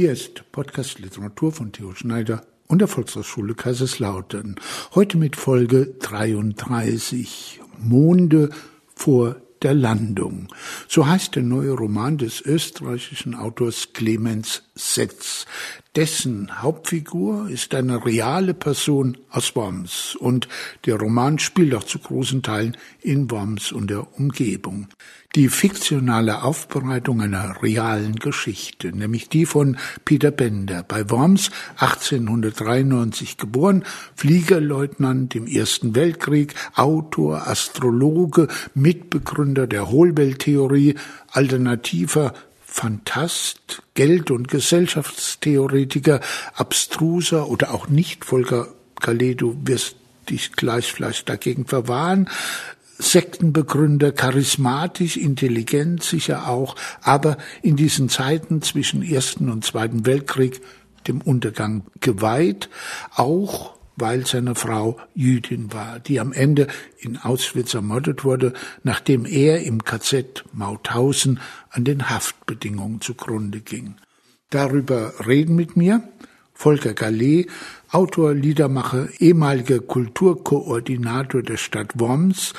Hier ist Podcast Literatur von Theo Schneider und der Volkshochschule Kaiserslautern. Heute mit Folge 33 Monde vor der Landung. So heißt der neue Roman des österreichischen Autors Clemens Setz. Dessen Hauptfigur ist eine reale Person aus Worms. Und der Roman spielt auch zu großen Teilen in Worms und der Umgebung. Die fiktionale Aufbereitung einer realen Geschichte, nämlich die von Peter Bender, bei Worms 1893 geboren, Fliegerleutnant im Ersten Weltkrieg, Autor, Astrologe, Mitbegründer der Hohlwelttheorie, alternativer Fantast, Geld- und Gesellschaftstheoretiker, abstruser oder auch nicht, Volker Calais, du wirst dich gleich vielleicht dagegen verwahren, Sektenbegründer, charismatisch, intelligent sicher auch, aber in diesen Zeiten zwischen Ersten und Zweiten Weltkrieg dem Untergang geweiht, auch weil seine Frau Jüdin war, die am Ende in Auschwitz ermordet wurde, nachdem er im KZ Mauthausen an den Haftbedingungen zugrunde ging. Darüber reden mit mir Volker Gallet, Autor, Liedermacher, ehemaliger Kulturkoordinator der Stadt Worms,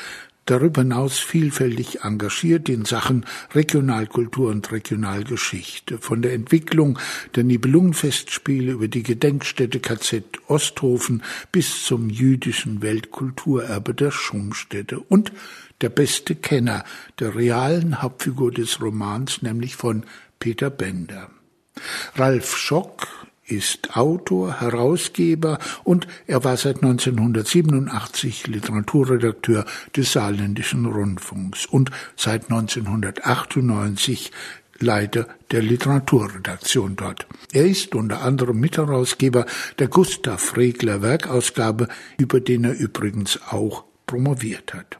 darüber hinaus vielfältig engagiert in Sachen Regionalkultur und Regionalgeschichte, von der Entwicklung der Nibelungenfestspiele über die Gedenkstätte KZ Osthofen bis zum jüdischen Weltkulturerbe der Schumstätte und der beste Kenner der realen Hauptfigur des Romans, nämlich von Peter Bender. Ralf Schock ist Autor, Herausgeber und er war seit 1987 Literaturredakteur des Saarländischen Rundfunks und seit 1998 Leiter der Literaturredaktion dort. Er ist unter anderem Mitherausgeber der Gustav Regler Werkausgabe, über den er übrigens auch promoviert hat.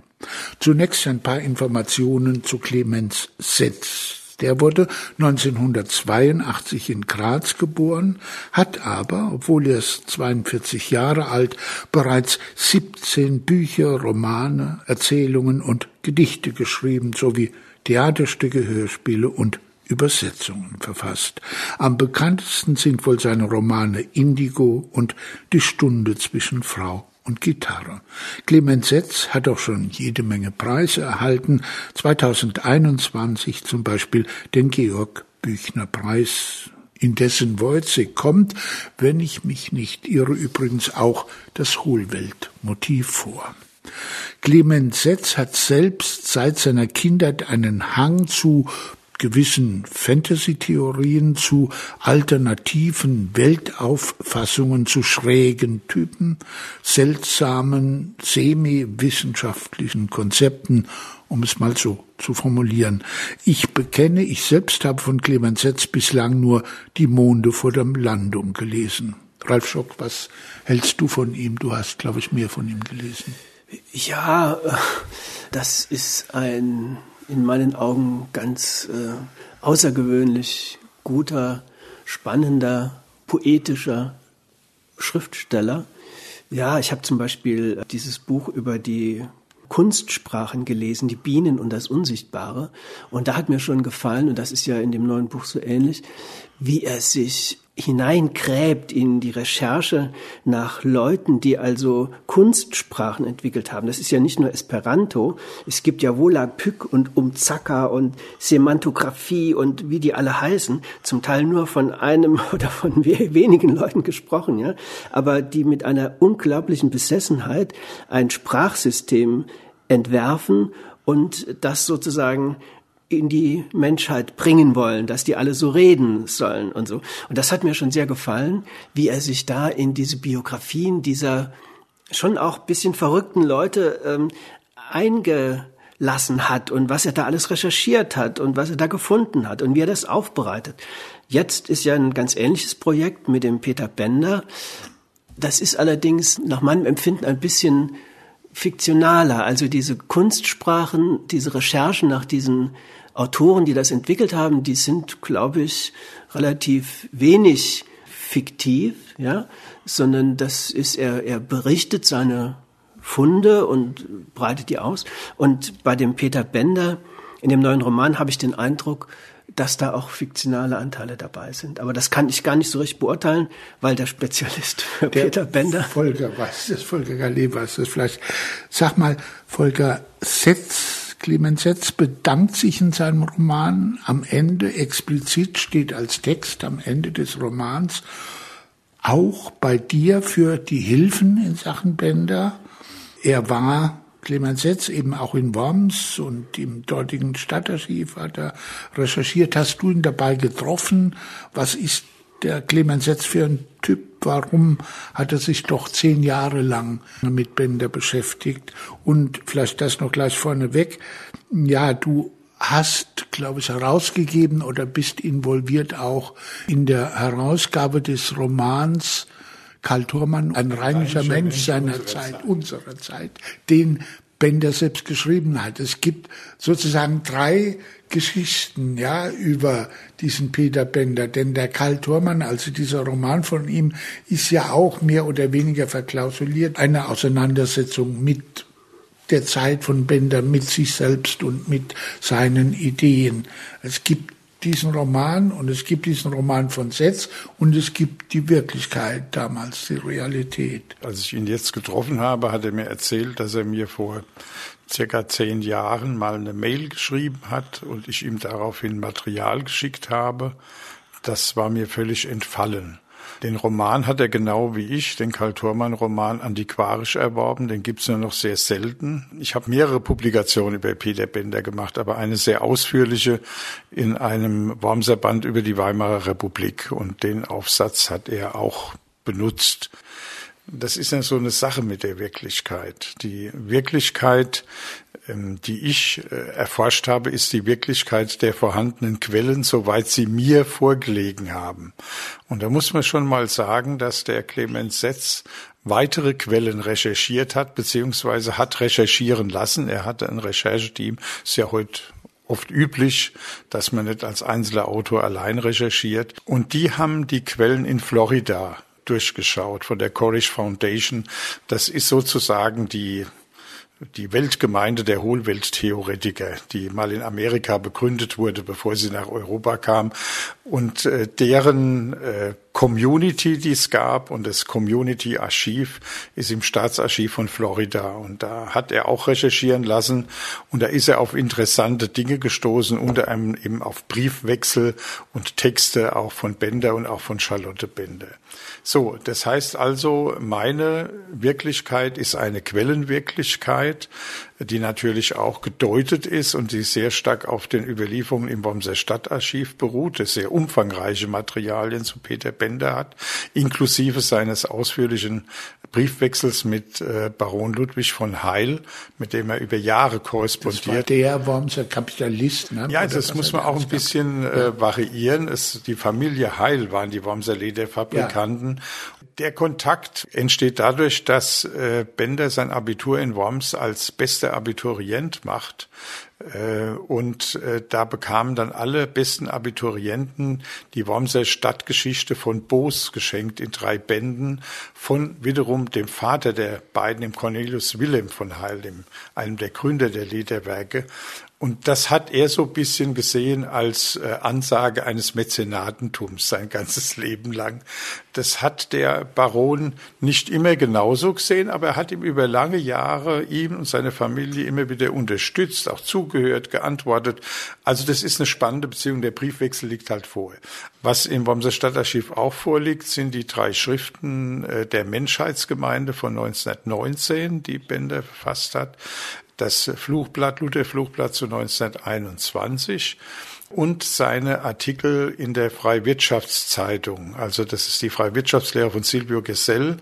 Zunächst ein paar Informationen zu Clemens Setz. Der wurde 1982 in Graz geboren, hat aber, obwohl er ist 42 Jahre alt, bereits 17 Bücher, Romane, Erzählungen und Gedichte geschrieben sowie Theaterstücke, Hörspiele und Übersetzungen verfasst. Am bekanntesten sind wohl seine Romane Indigo und Die Stunde zwischen Frau und Gitarre. Clemens Setz hat auch schon jede Menge Preise erhalten, 2021 zum Beispiel den Georg Büchner Preis, in dessen Wojcik kommt, wenn ich mich nicht irre, übrigens auch das Hohlweltmotiv vor. Clemens Setz hat selbst seit seiner Kindheit einen Hang zu gewissen Fantasy-Theorien zu alternativen Weltauffassungen, zu schrägen Typen, seltsamen, semi-wissenschaftlichen Konzepten, um es mal so zu formulieren. Ich bekenne, ich selbst habe von Clemens Setz bislang nur Die Monde vor der Landung gelesen. Ralf Schock, was hältst du von ihm? Du hast, glaube ich, mehr von ihm gelesen. Ja, das ist ein in meinen Augen ganz äh, außergewöhnlich guter, spannender, poetischer Schriftsteller. Ja, ich habe zum Beispiel dieses Buch über die Kunstsprachen gelesen, die Bienen und das Unsichtbare. Und da hat mir schon gefallen, und das ist ja in dem neuen Buch so ähnlich, wie er sich hineingräbt in die Recherche nach Leuten, die also Kunstsprachen entwickelt haben. Das ist ja nicht nur Esperanto, es gibt ja Volapük und Umzaka und Semantographie und wie die alle heißen, zum Teil nur von einem oder von wenigen Leuten gesprochen, ja, aber die mit einer unglaublichen Besessenheit ein Sprachsystem entwerfen und das sozusagen in die Menschheit bringen wollen, dass die alle so reden sollen und so. Und das hat mir schon sehr gefallen, wie er sich da in diese Biografien dieser schon auch bisschen verrückten Leute ähm, eingelassen hat und was er da alles recherchiert hat und was er da gefunden hat und wie er das aufbereitet. Jetzt ist ja ein ganz ähnliches Projekt mit dem Peter Bender. Das ist allerdings nach meinem Empfinden ein bisschen fiktionaler. Also diese Kunstsprachen, diese Recherchen nach diesen Autoren, die das entwickelt haben, die sind, glaube ich, relativ wenig fiktiv, ja, sondern das ist, er, er berichtet seine Funde und breitet die aus. Und bei dem Peter Bender, in dem neuen Roman, habe ich den Eindruck, dass da auch fiktionale Anteile dabei sind. Aber das kann ich gar nicht so richtig beurteilen, weil der Spezialist für der Peter Bender. Volker weiß das, Volker Gallet weiß das vielleicht. Sag mal, Volker Setz, Clemens Setz bedankt sich in seinem Roman am Ende, explizit steht als Text am Ende des Romans, auch bei dir für die Hilfen in Sachen Bender. Er war Clemens Setz eben auch in Worms und im dortigen Stadtarchiv hat er recherchiert. Hast du ihn dabei getroffen? Was ist der Clemens Setz für ein Typ? Warum hat er sich doch zehn Jahre lang mit Bender beschäftigt? Und vielleicht das noch gleich vorneweg. Ja, du hast, glaube ich, herausgegeben oder bist involviert auch in der Herausgabe des Romans Karl Thurmann, ein rheinischer Mensch, Mensch seiner unserer Zeit, Zeit, unserer Zeit, den Bender selbst geschrieben hat. Es gibt sozusagen drei Geschichten, ja, über diesen Peter Bender. Denn der Karl Thurmann, also dieser Roman von ihm, ist ja auch mehr oder weniger verklausuliert. Eine Auseinandersetzung mit der Zeit von Bender, mit sich selbst und mit seinen Ideen. Es gibt diesen Roman und es gibt diesen Roman von Setz und es gibt die Wirklichkeit damals, die Realität. Als ich ihn jetzt getroffen habe, hat er mir erzählt, dass er mir vor circa zehn Jahren mal eine Mail geschrieben hat und ich ihm daraufhin Material geschickt habe. Das war mir völlig entfallen. Den Roman hat er genau wie ich, den Karl Thurmann Roman, antiquarisch erworben. Den gibt's nur noch sehr selten. Ich habe mehrere Publikationen über Peter Bender gemacht, aber eine sehr ausführliche in einem Wormser Band über die Weimarer Republik. Und den Aufsatz hat er auch benutzt. Das ist ja so eine Sache mit der Wirklichkeit. Die Wirklichkeit die ich äh, erforscht habe, ist die Wirklichkeit der vorhandenen Quellen, soweit sie mir vorgelegen haben. Und da muss man schon mal sagen, dass der Clemens Setz weitere Quellen recherchiert hat, beziehungsweise hat recherchieren lassen. Er hatte ein Rechercheteam, ist ja heute oft üblich, dass man nicht als einzelner Autor allein recherchiert. Und die haben die Quellen in Florida durchgeschaut von der Corish Foundation. Das ist sozusagen die die Weltgemeinde der Hohlwelttheoretiker, die mal in Amerika begründet wurde, bevor sie nach Europa kam, und äh, deren äh, Community, die es gab, und das Community Archiv ist im Staatsarchiv von Florida. Und da hat er auch recherchieren lassen und da ist er auf interessante Dinge gestoßen, unter anderem eben auf Briefwechsel und Texte auch von Bender und auch von Charlotte Bender. So, das heißt also, meine Wirklichkeit ist eine Quellenwirklichkeit, die natürlich auch gedeutet ist und die sehr stark auf den Überlieferungen im Wormser Stadtarchiv beruht, das sehr umfangreiche Materialien zu Peter Bender hat, inklusive seines ausführlichen Briefwechsels mit äh, Baron Ludwig von Heil, mit dem er über Jahre korrespondiert. Das war der Wormser Kapitalist, ne? Ja, das muss man auch ein bisschen äh, variieren. Es, die Familie Heil waren die Wormser Lederfabrikanten ja der Kontakt entsteht dadurch, dass äh, Bender sein Abitur in Worms als bester Abiturient macht. Äh, und äh, da bekamen dann alle besten Abiturienten die Wormser Stadtgeschichte von Boos geschenkt in drei Bänden von wiederum dem Vater der beiden, dem Cornelius Wilhelm von Heil, dem, einem der Gründer der Lederwerke. Und das hat er so ein bisschen gesehen als äh, Ansage eines Mäzenatentums sein ganzes Leben lang. Das hat der Baron nicht immer genauso gesehen, aber er hat ihm über lange Jahre ihm und seine Familie immer wieder unterstützt, auch zugehört, geantwortet. Also das ist eine spannende Beziehung. Der Briefwechsel liegt halt vor. Was im Wormser Stadtarchiv auch vorliegt, sind die drei Schriften äh, der Menschheitsgemeinde von 1919, die Bender verfasst hat das Fluchblatt, Luther Fluchblatt zu 1921 und seine Artikel in der Freiwirtschaftszeitung. Also das ist die Freiwirtschaftslehre von Silvio Gesell,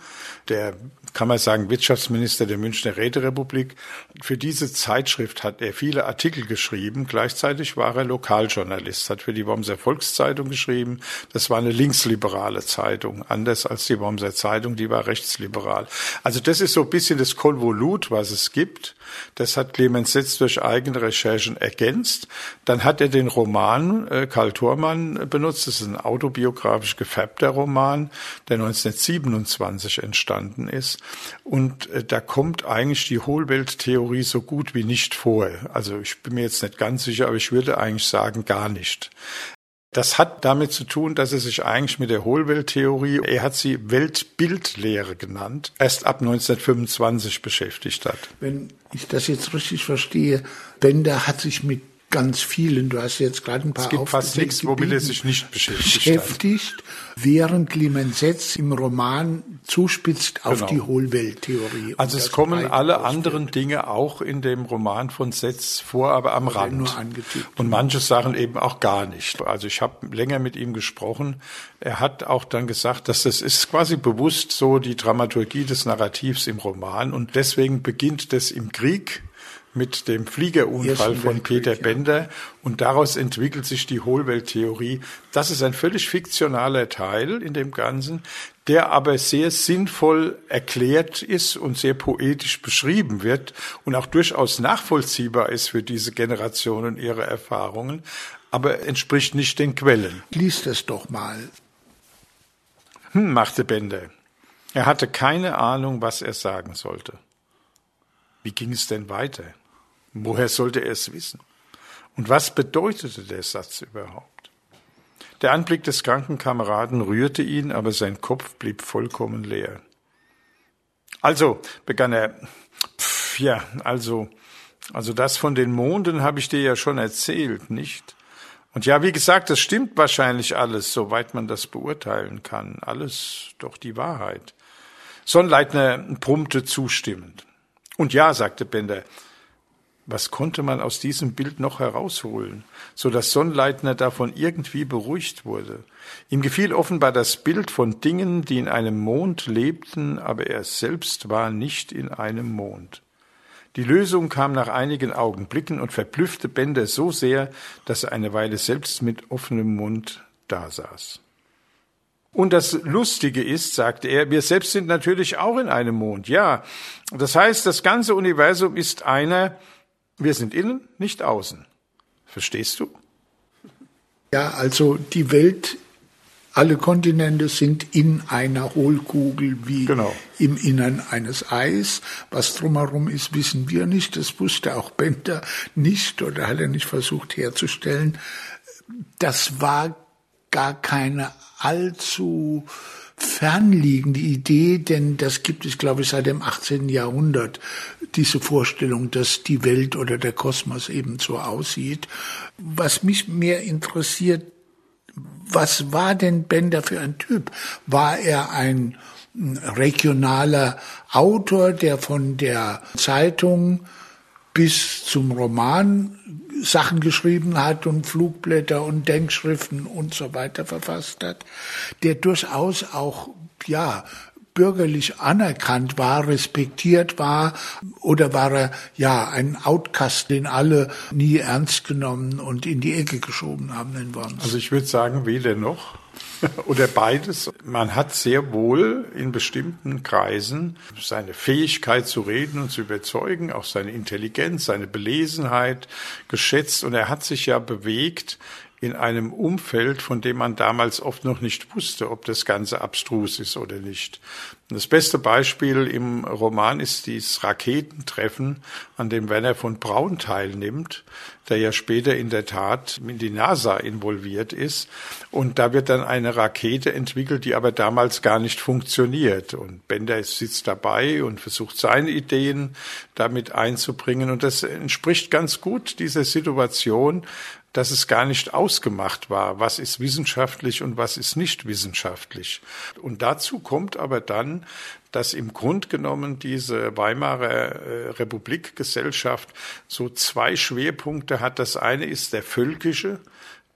der kann man sagen, Wirtschaftsminister der Münchner Räterepublik. Für diese Zeitschrift hat er viele Artikel geschrieben. Gleichzeitig war er Lokaljournalist, hat für die Wormser Volkszeitung geschrieben. Das war eine linksliberale Zeitung, anders als die Wormser Zeitung, die war rechtsliberal. Also das ist so ein bisschen das Konvolut, was es gibt. Das hat Clemens Setz durch eigene Recherchen ergänzt. Dann hat er den Roman Roman äh, Karl Thormann benutzt. Das ist ein autobiografisch gefärbter Roman, der 1927 entstanden ist. Und äh, da kommt eigentlich die Hohlwelttheorie so gut wie nicht vor. Also ich bin mir jetzt nicht ganz sicher, aber ich würde eigentlich sagen, gar nicht. Das hat damit zu tun, dass er sich eigentlich mit der Hohlwelttheorie, er hat sie Weltbildlehre genannt, erst ab 1925 beschäftigt hat. Wenn ich das jetzt richtig verstehe, Bender hat sich mit ganz vielen. Du hast jetzt gerade ein paar Es gibt fast nichts, womit er sich nicht beschäftigt, beschäftigt während Clemens Setz im Roman zuspitzt auf genau. die Hohlwelttheorie. Also es kommen alle anderen Dinge auch in dem Roman von Setz vor, aber am Rand. Nur Und manche Sachen eben auch gar nicht. Also ich habe länger mit ihm gesprochen. Er hat auch dann gesagt, dass das ist quasi bewusst so die Dramaturgie des Narrativs im Roman und deswegen beginnt das im Krieg mit dem Fliegerunfall von Peter Bender und daraus entwickelt sich die Hohlwelttheorie. Das ist ein völlig fiktionaler Teil in dem Ganzen, der aber sehr sinnvoll erklärt ist und sehr poetisch beschrieben wird und auch durchaus nachvollziehbar ist für diese Generation und ihre Erfahrungen, aber entspricht nicht den Quellen. Lies das doch mal. Hm, machte Bender. Er hatte keine Ahnung, was er sagen sollte. Wie ging es denn weiter? Woher sollte er es wissen? Und was bedeutete der Satz überhaupt? Der Anblick des kranken Kameraden rührte ihn, aber sein Kopf blieb vollkommen leer. Also, begann er, pff, ja, also, also das von den Monden habe ich dir ja schon erzählt, nicht? Und ja, wie gesagt, das stimmt wahrscheinlich alles, soweit man das beurteilen kann. Alles doch die Wahrheit. Sonnleitner brummte zustimmend. Und ja, sagte Bender, was konnte man aus diesem Bild noch herausholen, so dass Sonnleitner davon irgendwie beruhigt wurde? Ihm gefiel offenbar das Bild von Dingen, die in einem Mond lebten, aber er selbst war nicht in einem Mond. Die Lösung kam nach einigen Augenblicken und verblüffte Bender so sehr, dass er eine Weile selbst mit offenem Mund dasaß. Und das Lustige ist, sagte er, wir selbst sind natürlich auch in einem Mond. Ja, das heißt, das ganze Universum ist einer, wir sind innen, nicht außen. Verstehst du? Ja, also die Welt, alle Kontinente sind in einer Hohlkugel wie genau. im Innern eines Eis. Was drumherum ist, wissen wir nicht. Das wusste auch Bender nicht oder hat er nicht versucht herzustellen. Das war gar keine allzu fernliegende Idee, denn das gibt es, glaube ich, seit dem 18. Jahrhundert, diese Vorstellung, dass die Welt oder der Kosmos eben so aussieht. Was mich mehr interessiert, was war denn Bender für ein Typ? War er ein regionaler Autor, der von der Zeitung bis zum Roman Sachen geschrieben hat und Flugblätter und Denkschriften und so weiter verfasst hat, der durchaus auch, ja, bürgerlich anerkannt war, respektiert war, oder war er ja ein Outcast, den alle nie ernst genommen und in die Ecke geschoben haben in Worms? Also ich würde sagen, weder noch. oder beides. Man hat sehr wohl in bestimmten Kreisen seine Fähigkeit zu reden und zu überzeugen, auch seine Intelligenz, seine Belesenheit geschätzt und er hat sich ja bewegt in einem Umfeld, von dem man damals oft noch nicht wusste, ob das Ganze abstrus ist oder nicht. Das beste Beispiel im Roman ist dieses Raketentreffen, an dem Werner von Braun teilnimmt, der ja später in der Tat in die NASA involviert ist. Und da wird dann eine Rakete entwickelt, die aber damals gar nicht funktioniert. Und Bender sitzt dabei und versucht seine Ideen damit einzubringen. Und das entspricht ganz gut dieser Situation, dass es gar nicht ausgemacht war, was ist wissenschaftlich und was ist nicht wissenschaftlich. Und dazu kommt aber dann, dass im Grund genommen diese Weimarer äh, Republikgesellschaft so zwei Schwerpunkte hat. Das eine ist der völkische,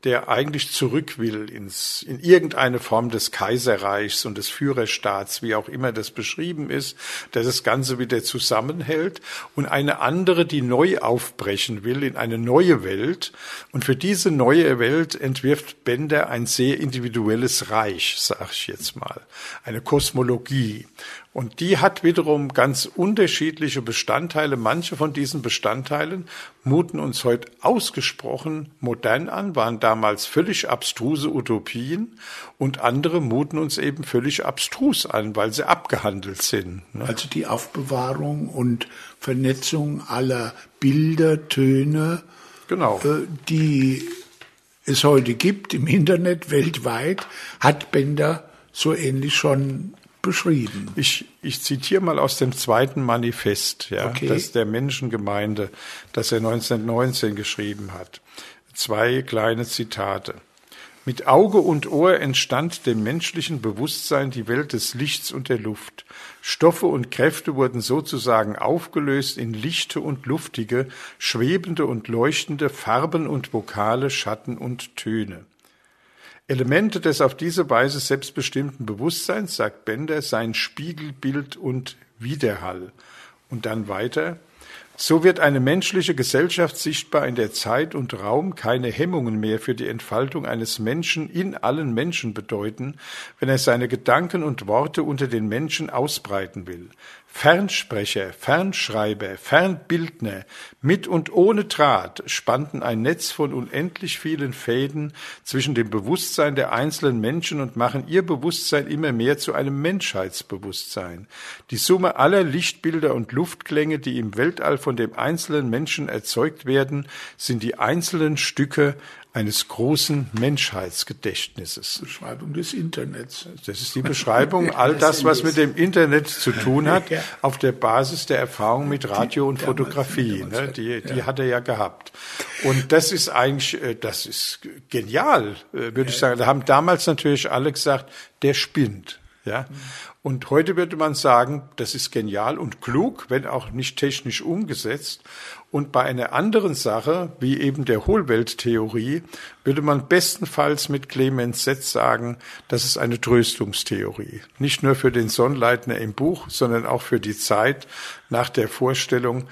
der eigentlich zurück will ins, in irgendeine Form des Kaiserreichs und des Führerstaats, wie auch immer das beschrieben ist, der das Ganze wieder zusammenhält und eine andere, die neu aufbrechen will in eine neue Welt. Und für diese neue Welt entwirft Bender ein sehr individuelles Reich, sag ich jetzt mal, eine Kosmologie. Und die hat wiederum ganz unterschiedliche Bestandteile. Manche von diesen Bestandteilen muten uns heute ausgesprochen modern an, waren damals völlig abstruse Utopien und andere muten uns eben völlig abstrus an, weil sie abgehandelt sind. Ne? Also die Aufbewahrung und Vernetzung aller Bilder, Töne, genau. Äh, die es heute gibt im Internet weltweit, hat Bender so ähnlich schon beschrieben. Ich, ich zitiere mal aus dem zweiten Manifest, ja, okay. das der Menschengemeinde, das er 1919 geschrieben hat. Zwei kleine Zitate. Mit Auge und Ohr entstand dem menschlichen Bewusstsein die Welt des Lichts und der Luft. Stoffe und Kräfte wurden sozusagen aufgelöst in lichte und luftige, schwebende und leuchtende Farben und Vokale, Schatten und Töne. Elemente des auf diese Weise selbstbestimmten Bewusstseins, sagt Bender, seien Spiegelbild und Widerhall. Und dann weiter. So wird eine menschliche Gesellschaft sichtbar, in der Zeit und Raum keine Hemmungen mehr für die Entfaltung eines Menschen in allen Menschen bedeuten, wenn er seine Gedanken und Worte unter den Menschen ausbreiten will. Fernsprecher, Fernschreiber, Fernbildner, mit und ohne Draht spannten ein Netz von unendlich vielen Fäden zwischen dem Bewusstsein der einzelnen Menschen und machen ihr Bewusstsein immer mehr zu einem Menschheitsbewusstsein. Die Summe aller Lichtbilder und Luftklänge, die im Weltall von dem einzelnen Menschen erzeugt werden, sind die einzelnen Stücke eines großen Menschheitsgedächtnisses. Beschreibung des Internets. Das ist die Beschreibung all das, was mit dem Internet zu tun hat, auf der Basis der Erfahrung mit Radio und Fotografie. Ne? Die, die hat er ja gehabt. Und das ist eigentlich, äh, das ist genial, äh, würde ich sagen. Da haben damals natürlich alle gesagt, der spinnt. Ja. Und heute würde man sagen, das ist genial und klug, wenn auch nicht technisch umgesetzt. Und bei einer anderen Sache, wie eben der Hohlwelttheorie, würde man bestenfalls mit Clemens Setz sagen, das ist eine Tröstungstheorie. Nicht nur für den Sonnleitner im Buch, sondern auch für die Zeit nach der Vorstellung,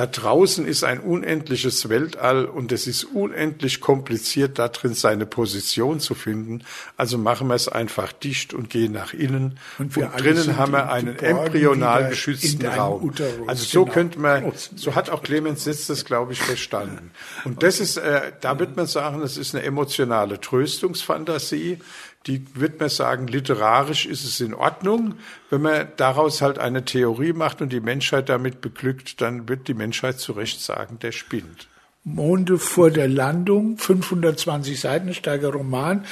da draußen ist ein unendliches Weltall und es ist unendlich kompliziert, darin seine Position zu finden. Also machen wir es einfach dicht und gehen nach innen. Und, und drinnen haben wir einen embryonal geschützten Raum. Uterus, also so genau. könnte man, so hat auch Clemens Sitz das, glaube ich, verstanden. Und das ist, äh, da wird man sagen, das ist eine emotionale Tröstungsfantasie die wird man sagen, literarisch ist es in Ordnung. Wenn man daraus halt eine Theorie macht und die Menschheit damit beglückt, dann wird die Menschheit zu Recht sagen, der spinnt. Monde vor der Landung, 520 Seiten, starker Roman.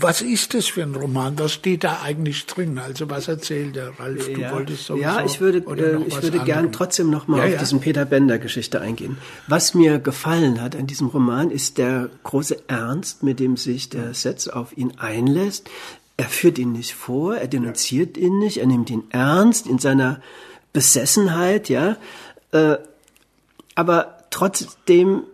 Was ist das für ein Roman? Was steht da eigentlich drin? Also was erzählt der Ralf? Du ja. wolltest sowieso, Ja, ich würde, äh, ich würde gern trotzdem noch mal ja, auf ja. diesen Peter Bender Geschichte eingehen. Was mir gefallen hat an diesem Roman ist der große Ernst, mit dem sich der Setz auf ihn einlässt. Er führt ihn nicht vor, er denunziert ihn nicht, er nimmt ihn ernst in seiner Besessenheit, ja. Äh, aber trotzdem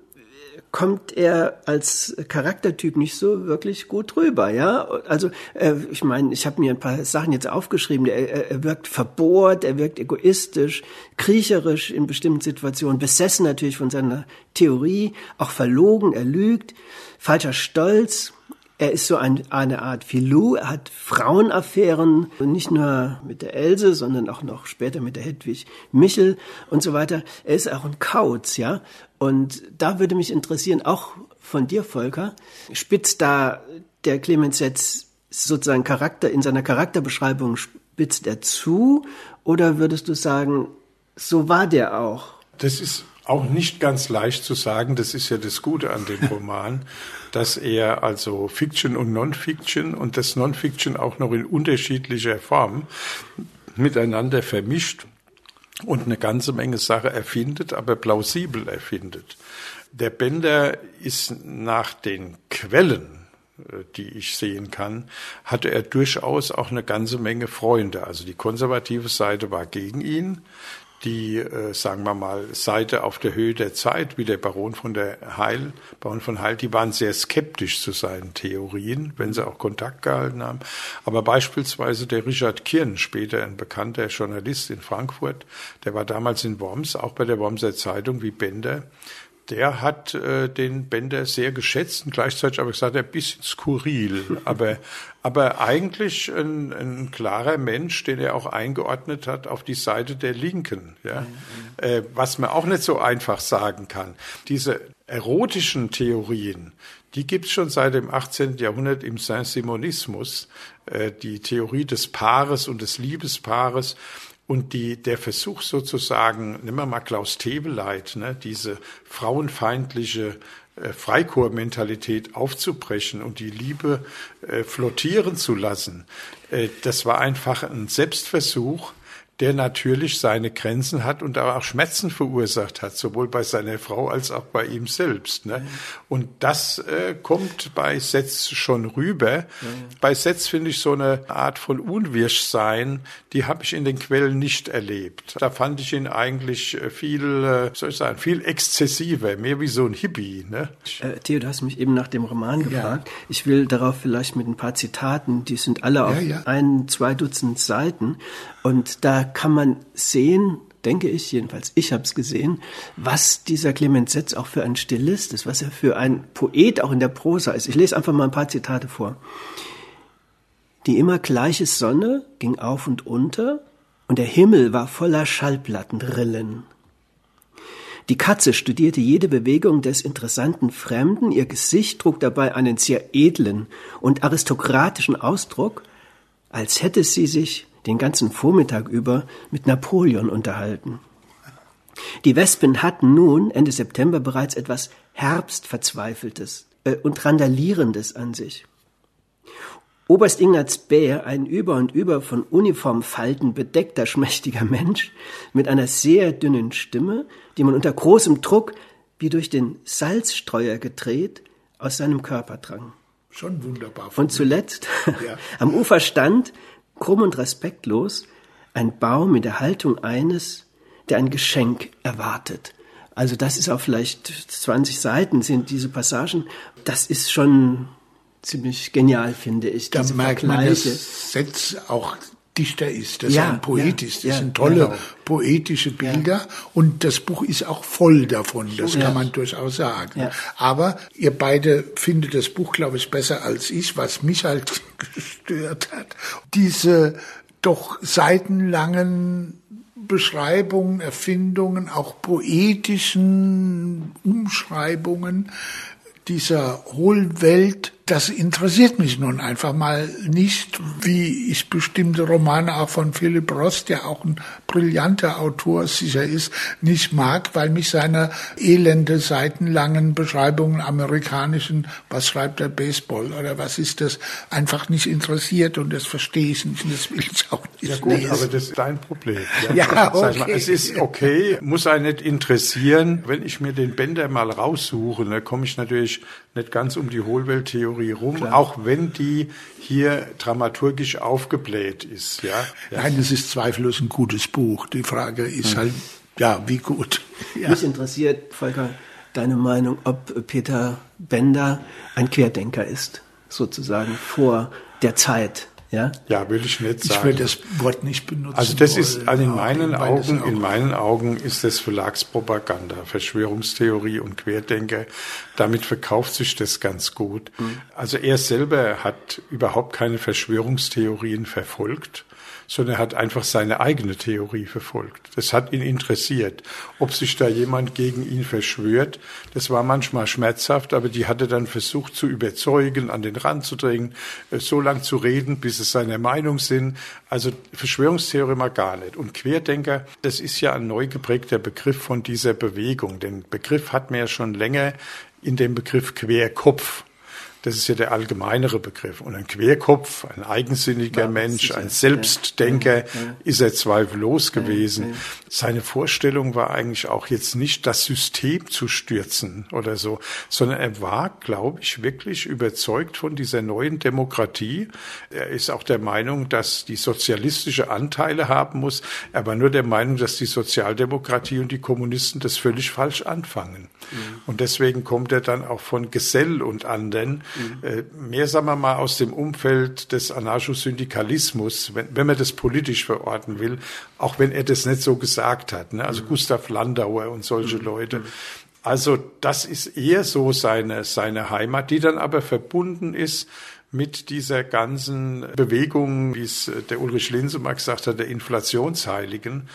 kommt er als Charaktertyp nicht so wirklich gut rüber, ja. Also äh, ich meine, ich habe mir ein paar Sachen jetzt aufgeschrieben. Er, er wirkt verbohrt, er wirkt egoistisch, kriecherisch in bestimmten Situationen, besessen natürlich von seiner Theorie, auch verlogen, er lügt, falscher Stolz. Er ist so ein, eine Art Filou, er hat Frauenaffären, nicht nur mit der Else, sondern auch noch später mit der Hedwig Michel und so weiter. Er ist auch ein Kauz, ja. Und da würde mich interessieren, auch von dir, Volker, spitzt da der Clemens jetzt sozusagen Charakter, in seiner Charakterbeschreibung spitzt er zu oder würdest du sagen, so war der auch? Das ist auch nicht ganz leicht zu sagen. Das ist ja das Gute an dem Roman, dass er also Fiction und Non-Fiction und das Non-Fiction auch noch in unterschiedlicher Form miteinander vermischt und eine ganze Menge Sache erfindet, aber plausibel erfindet. Der Bender ist nach den Quellen, äh, die ich sehen kann, hatte er durchaus auch eine ganze Menge Freunde. Also die konservative Seite war gegen ihn, die, äh, sagen wir mal, Seite auf der Höhe der Zeit, wie der Baron von der Heil, Baron von Heil, die waren sehr skeptisch zu seinen Theorien, wenn sie auch Kontakt gehalten haben. Aber beispielsweise der Richard Kirn, später ein bekannter Journalist in Frankfurt, der war damals in Worms, auch bei der Wormser Zeitung wie Bender, der hat äh, den Bender sehr geschätzt und gleichzeitig aber gesagt, ein bisschen skurril, aber aber eigentlich ein, ein klarer Mensch, den er auch eingeordnet hat auf die Seite der Linken, ja, mhm. äh, was man auch nicht so einfach sagen kann. Diese erotischen Theorien, die gibt's schon seit dem 18. Jahrhundert im Saint-Simonismus, äh, die Theorie des Paares und des Liebespaares. Und die, der Versuch sozusagen, wir mal Klaus Tebeleit, ne, diese frauenfeindliche äh, Freikorpsmentalität aufzubrechen und die Liebe äh, flottieren zu lassen, äh, das war einfach ein Selbstversuch, der natürlich seine Grenzen hat und auch Schmerzen verursacht hat, sowohl bei seiner Frau als auch bei ihm selbst. Ne? Und das äh, kommt bei Setz schon rüber. Ja. Bei Setz finde ich so eine Art von Unwirschsein, die habe ich in den Quellen nicht erlebt. Da fand ich ihn eigentlich äh, viel, äh, soll ich sagen, viel exzessiver, mehr wie so ein Hippie. Ne? Äh, Theo, du hast mich eben nach dem Roman gefragt. Ja. Ich will darauf vielleicht mit ein paar Zitaten, die sind alle auf ja, ein, zwei Dutzend Seiten. Und da kann man sehen, denke ich, jedenfalls ich habe es gesehen, was dieser Clement Setz auch für ein Stilist ist, was er für ein Poet auch in der Prosa ist. Ich lese einfach mal ein paar Zitate vor. Die immer gleiche Sonne ging auf und unter, und der Himmel war voller Schallplattenrillen. Die Katze studierte jede Bewegung des interessanten Fremden, ihr Gesicht trug dabei einen sehr edlen und aristokratischen Ausdruck, als hätte sie sich den ganzen Vormittag über mit Napoleon unterhalten. Die Wespen hatten nun Ende September bereits etwas Herbstverzweifeltes äh, und Randalierendes an sich. Oberst Ignaz Bär, ein über und über von Uniformfalten bedeckter, schmächtiger Mensch, mit einer sehr dünnen Stimme, die man unter großem Druck, wie durch den Salzstreuer gedreht, aus seinem Körper drang. Schon wunderbar. Und zuletzt ja. am Ufer stand, krumm und respektlos, ein Baum in der Haltung eines, der ein Geschenk erwartet. Also das ist auch vielleicht 20 Seiten sind diese Passagen. Das ist schon ziemlich genial, finde ich. Da merkt man, dass Setz auch Dichter ist, dass ja, er ein Poet ja, ist. Das ja, sind tolle genau. poetische Bilder und das Buch ist auch voll davon, das kann man durchaus sagen. Aber ihr beide findet das Buch, glaube ich, besser als ich, was mich halt gestört hat. Diese doch seitenlangen Beschreibungen, Erfindungen, auch poetischen Umschreibungen dieser Hohlwelt das interessiert mich nun einfach mal nicht, wie ich bestimmte Romane auch von Philip Ross, der auch ein brillanter Autor sicher ist, nicht mag, weil mich seine elende, seitenlangen Beschreibungen amerikanischen, was schreibt der Baseball oder was ist das, einfach nicht interessiert und das verstehe ich nicht und das will ich auch nicht. Ja gut, lesen. aber das ist dein Problem. Ja, ja okay. Mal, es ist okay, muss einen nicht interessieren. Wenn ich mir den Bänder mal raussuche, dann komme ich natürlich nicht ganz um die Hohlwelttheorie Theorie rum, Klar. auch wenn die hier dramaturgisch aufgebläht ist. Ja? Nein, es ist zweifellos ein gutes Buch. Die Frage ist hm. halt, ja, wie gut. Ja. Mich interessiert, Volker, deine Meinung, ob Peter Bender ein Querdenker ist, sozusagen vor der Zeit. Ja? ja, will ich nicht sagen. Ich will das Wort nicht benutzen. Also das ist also in meinen Augen, in meinen Augen ist das Verlagspropaganda, Verschwörungstheorie und Querdenker. Damit verkauft sich das ganz gut. Mhm. Also er selber hat überhaupt keine Verschwörungstheorien verfolgt sondern er hat einfach seine eigene Theorie verfolgt. Das hat ihn interessiert. Ob sich da jemand gegen ihn verschwört, das war manchmal schmerzhaft, aber die hatte dann versucht zu überzeugen, an den Rand zu drängen, äh, so lang zu reden, bis es seiner Meinung sind. Also Verschwörungstheorie mal gar nicht. Und Querdenker, das ist ja ein neu geprägter Begriff von dieser Bewegung. Den Begriff hat man ja schon länger in dem Begriff Querkopf. Das ist ja der allgemeinere Begriff. Und ein Querkopf, ein eigensinniger ja, Mensch, ein Selbstdenker ja, ja, ist er zweifellos gewesen. Seine Vorstellung war eigentlich auch jetzt nicht, das System zu stürzen oder so, sondern er war, glaube ich, wirklich überzeugt von dieser neuen Demokratie. Er ist auch der Meinung, dass die sozialistische Anteile haben muss. Er war nur der Meinung, dass die Sozialdemokratie und die Kommunisten das völlig falsch anfangen. Mhm. Und deswegen kommt er dann auch von Gesell und anderen mhm. mehr, sagen wir mal, aus dem Umfeld des Anarchosyndikalismus, wenn, wenn man das politisch verorten will, auch wenn er das nicht so gesagt hat. Ne? Also mhm. Gustav Landauer und solche mhm. Leute. Also das ist eher so seine, seine Heimat, die dann aber verbunden ist mit dieser ganzen Bewegung, wie es der Ulrich Linse mal gesagt hat, der Inflationsheiligen.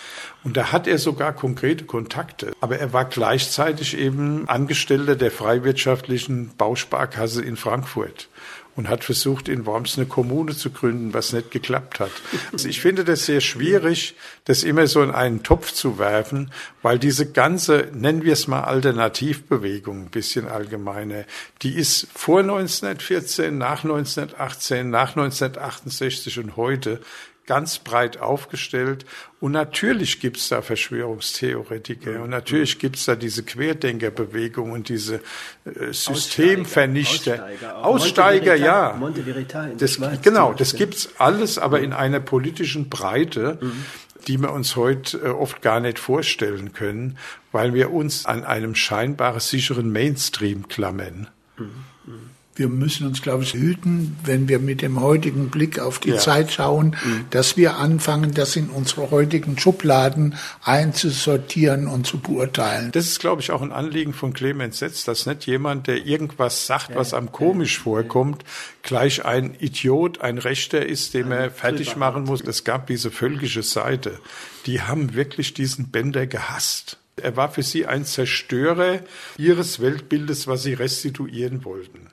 Und da hat er sogar konkrete Kontakte. Aber er war gleichzeitig eben Angestellter der freiwirtschaftlichen Bausparkasse in Frankfurt und hat versucht, in Worms eine Kommune zu gründen, was nicht geklappt hat. Also ich finde das sehr schwierig, das immer so in einen Topf zu werfen, weil diese ganze, nennen wir es mal Alternativbewegung, ein bisschen allgemeiner, die ist vor 1914, nach 1918, nach 1968 und heute ganz breit aufgestellt. Und natürlich gibt's da Verschwörungstheoretiker und natürlich gibt's da diese Querdenkerbewegung und diese äh, Systemvernichter. Aussteiger, Aussteiger ja. Das, genau, das gibt's alles, aber in einer politischen Breite. Mhm die wir uns heute äh, oft gar nicht vorstellen können, weil wir uns an einem scheinbar sicheren Mainstream klammern. Mhm wir müssen uns, glaube ich, hüten, wenn wir mit dem heutigen Blick auf die ja. Zeit schauen, mhm. dass wir anfangen, das in unsere heutigen Schubladen einzusortieren und zu beurteilen. Das ist, glaube ich, auch ein Anliegen von Clemens Setz, dass nicht jemand, der irgendwas sagt, ja. was am komisch vorkommt, gleich ein Idiot, ein Rechter ist, den er fertig machen muss. Es gab diese völkische Seite. Die haben wirklich diesen Bänder gehasst. Er war für sie ein Zerstörer ihres Weltbildes, was sie restituieren wollten.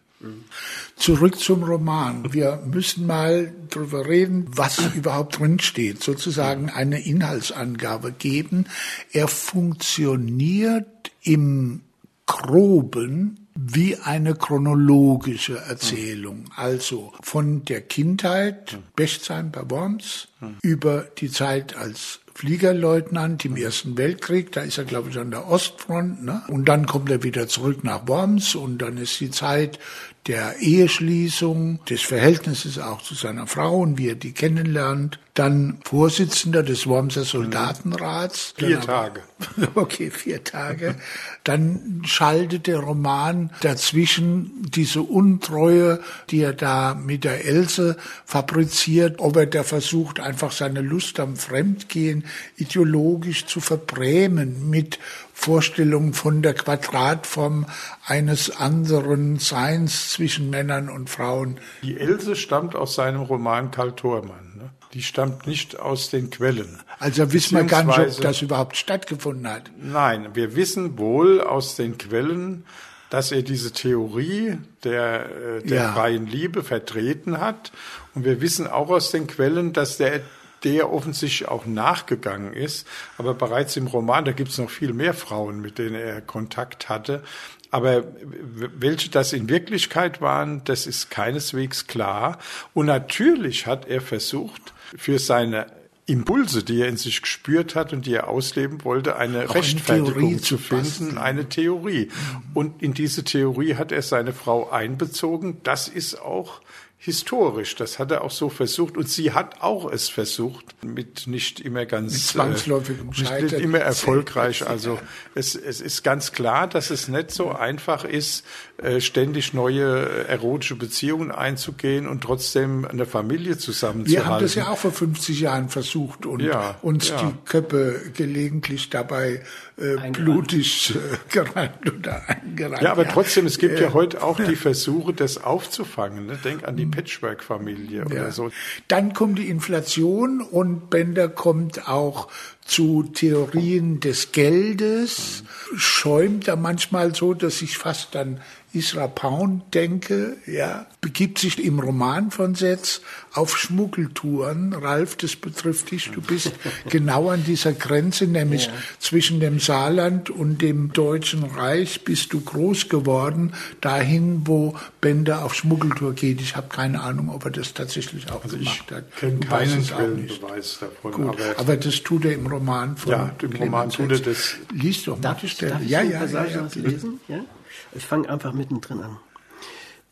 Zurück zum Roman. Wir müssen mal darüber reden, was überhaupt drinsteht, sozusagen eine Inhaltsangabe geben. Er funktioniert im Groben wie eine chronologische Erzählung. Also von der Kindheit, Bechtsheim bei Worms, über die Zeit als Fliegerleutnant im Ersten Weltkrieg, da ist er, glaube ich, an der Ostfront, ne? Und dann kommt er wieder zurück nach Worms und dann ist die Zeit der Eheschließung, des Verhältnisses auch zu seiner Frau und wie er die kennenlernt. Dann Vorsitzender des Wormser Soldatenrats. Vier Tage. Okay, vier Tage. Dann schaltet der Roman dazwischen diese Untreue, die er da mit der Else fabriziert, ob er da versucht, einfach seine Lust am Fremdgehen ideologisch zu verbrämen mit Vorstellungen von der Quadratform eines anderen Seins zwischen Männern und Frauen. Die Else stammt aus seinem Roman Karl Thormann. Ne? Die stammt nicht aus den Quellen. Also wissen wir gar nicht, ob das überhaupt stattgefunden hat. Nein, wir wissen wohl aus den Quellen, dass er diese Theorie der, äh, der ja. freien Liebe vertreten hat. Und wir wissen auch aus den Quellen, dass der der offensichtlich auch nachgegangen ist. Aber bereits im Roman, da gibt es noch viel mehr Frauen, mit denen er Kontakt hatte. Aber welche das in Wirklichkeit waren, das ist keineswegs klar. Und natürlich hat er versucht, für seine Impulse, die er in sich gespürt hat und die er ausleben wollte, eine Auch Rechtfertigung zu finden, eine Theorie. Und in diese Theorie hat er seine Frau einbezogen. Das ist auch historisch. Das hat er auch so versucht und sie hat auch es versucht mit nicht immer ganz mit zwangsläufigem äh, nicht immer erfolgreich. Also es, es ist ganz klar, dass es nicht so einfach ist, äh, ständig neue erotische Beziehungen einzugehen und trotzdem eine Familie zusammenzuhalten. Wir haben das ja auch vor 50 Jahren versucht und ja, uns ja. die Köpfe gelegentlich dabei äh, blutig äh, gerannt oder eingerannt. Ja, aber trotzdem, es gibt ja äh, heute auch die Versuche, das aufzufangen. Ne? Denk an die Patchwork-Familie oder so. Dann kommt die Inflation und Bender kommt auch zu Theorien des Geldes, mhm. schäumt da manchmal so, dass ich fast dann Isra Pound denke, ja, begibt sich im Roman von Setz auf Schmuggeltouren. Ralf, das betrifft dich. Du bist genau an dieser Grenze, nämlich ja. zwischen dem Saarland und dem Deutschen Reich bist du groß geworden, dahin, wo Bender auf Schmuggeltour geht. Ich habe keine Ahnung, ob er das tatsächlich auch also gemacht hat. Ich kenne keinen Quellenbeweis davon. Gut, aber, aber, das tut er im Roman von Ja, im Roman tut er das. Lies doch mal die Stelle. ja, ja, ja, ja, lesen? Ja? Ich fange einfach mittendrin an.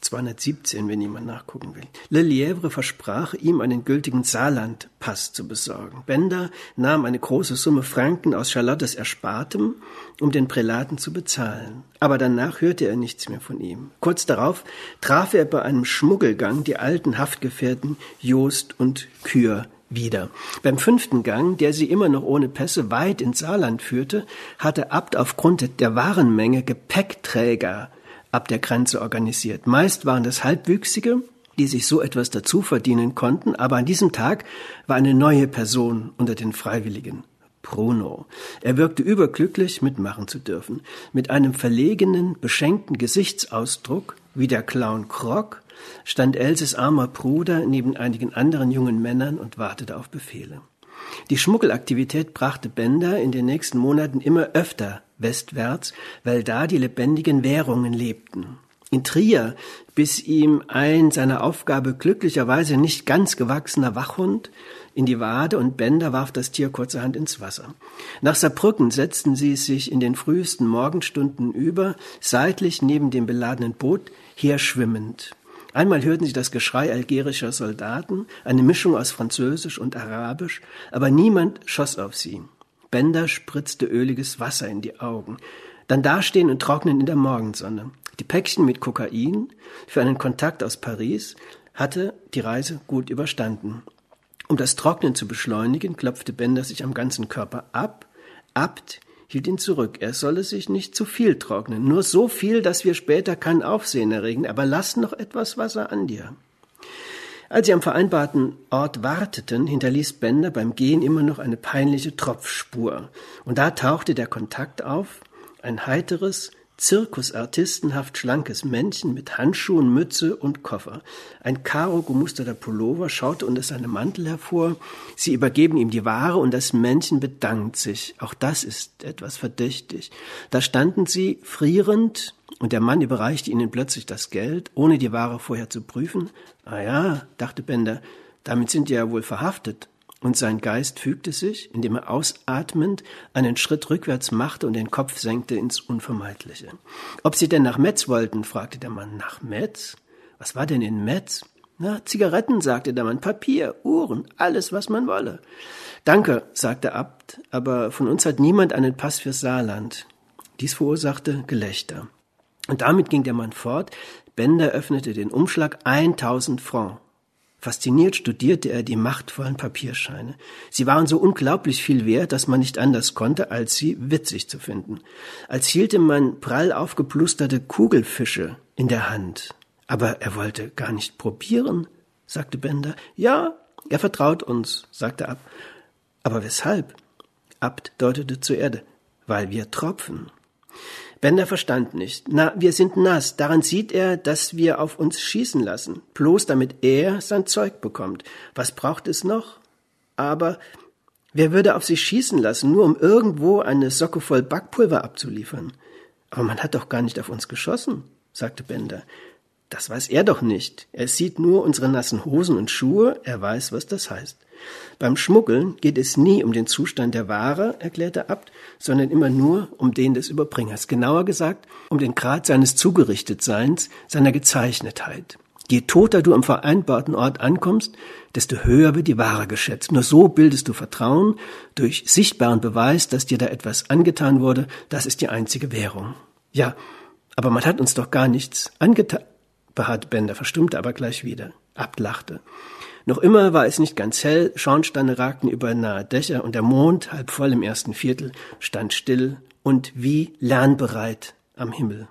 217, wenn jemand nachgucken will. Le Lièvre versprach ihm einen gültigen Saarland-Pass zu besorgen. Bender nahm eine große Summe Franken aus Charlottes Erspartem, um den Prälaten zu bezahlen. Aber danach hörte er nichts mehr von ihm. Kurz darauf traf er bei einem Schmuggelgang die alten Haftgefährten Jost und Kür wieder. Beim fünften Gang, der sie immer noch ohne Pässe weit ins Saarland führte, hatte Abt aufgrund der Warenmenge Gepäckträger ab der Grenze organisiert. Meist waren das Halbwüchsige, die sich so etwas dazu verdienen konnten, aber an diesem Tag war eine neue Person unter den Freiwilligen. Bruno. Er wirkte überglücklich, mitmachen zu dürfen. Mit einem verlegenen, beschenkten Gesichtsausdruck, wie der Clown Krog, stand Elses armer Bruder neben einigen anderen jungen Männern und wartete auf Befehle. Die Schmuggelaktivität brachte Bender in den nächsten Monaten immer öfter westwärts, weil da die lebendigen Währungen lebten. In Trier biss ihm ein seiner Aufgabe glücklicherweise nicht ganz gewachsener Wachhund in die Wade und Bender warf das Tier kurzerhand ins Wasser. Nach Saarbrücken setzten sie sich in den frühesten Morgenstunden über, seitlich neben dem beladenen Boot, herschwimmend. Einmal hörten sie das Geschrei algerischer Soldaten, eine Mischung aus Französisch und Arabisch, aber niemand schoss auf sie. Bender spritzte öliges Wasser in die Augen. Dann dastehen und trocknen in der Morgensonne. Die Päckchen mit Kokain für einen Kontakt aus Paris hatte die Reise gut überstanden. Um das Trocknen zu beschleunigen, klopfte Bender sich am ganzen Körper ab. Abt hielt ihn zurück. Er solle sich nicht zu viel trocknen, nur so viel, dass wir später kein Aufsehen erregen, aber lass noch etwas Wasser an dir. Als sie am vereinbarten Ort warteten, hinterließ Bender beim Gehen immer noch eine peinliche Tropfspur. Und da tauchte der Kontakt auf, ein heiteres, zirkusartistenhaft schlankes Männchen mit Handschuhen, Mütze und Koffer. Ein karo gemusterter Pullover schaute unter seinem Mantel hervor. Sie übergeben ihm die Ware und das Männchen bedankt sich. Auch das ist etwas verdächtig. Da standen sie frierend und der Mann überreichte ihnen plötzlich das Geld, ohne die Ware vorher zu prüfen. Ah ja, dachte Bender, damit sind die ja wohl verhaftet und sein Geist fügte sich, indem er ausatmend einen Schritt rückwärts machte und den Kopf senkte ins Unvermeidliche. Ob Sie denn nach Metz wollten? fragte der Mann. Nach Metz? Was war denn in Metz? Na, Zigaretten, sagte der Mann, Papier, Uhren, alles, was man wolle. Danke, sagte Abt, aber von uns hat niemand einen Pass fürs Saarland. Dies verursachte Gelächter. Und damit ging der Mann fort. Bender öffnete den Umschlag 1000 Francs. Fasziniert studierte er die machtvollen Papierscheine. Sie waren so unglaublich viel wert, dass man nicht anders konnte, als sie witzig zu finden. Als hielte man prall aufgeplusterte Kugelfische in der Hand. Aber er wollte gar nicht probieren, sagte Bender. Ja, er vertraut uns, sagte Ab. Aber weshalb? Abt deutete zur Erde. Weil wir tropfen. Bender verstand nicht. Na, wir sind nass. Daran sieht er, dass wir auf uns schießen lassen. Bloß damit er sein Zeug bekommt. Was braucht es noch? Aber wer würde auf sich schießen lassen, nur um irgendwo eine Socke voll Backpulver abzuliefern? Aber man hat doch gar nicht auf uns geschossen, sagte Bender. Das weiß er doch nicht. Er sieht nur unsere nassen Hosen und Schuhe, er weiß, was das heißt. Beim Schmuggeln geht es nie um den Zustand der Ware, erklärte Abt, sondern immer nur um den des Überbringers. Genauer gesagt, um den Grad seines Zugerichtetseins, seiner Gezeichnetheit. Je toter du am vereinbarten Ort ankommst, desto höher wird die Ware geschätzt. Nur so bildest du Vertrauen durch sichtbaren Beweis, dass dir da etwas angetan wurde. Das ist die einzige Währung. Ja, aber man hat uns doch gar nichts angetan, beharrte Bender, verstummte aber gleich wieder. Abt lachte. Noch immer war es nicht ganz hell, Schornsteine ragten über nahe Dächer und der Mond, halb voll im ersten Viertel, stand still und wie lernbereit am Himmel.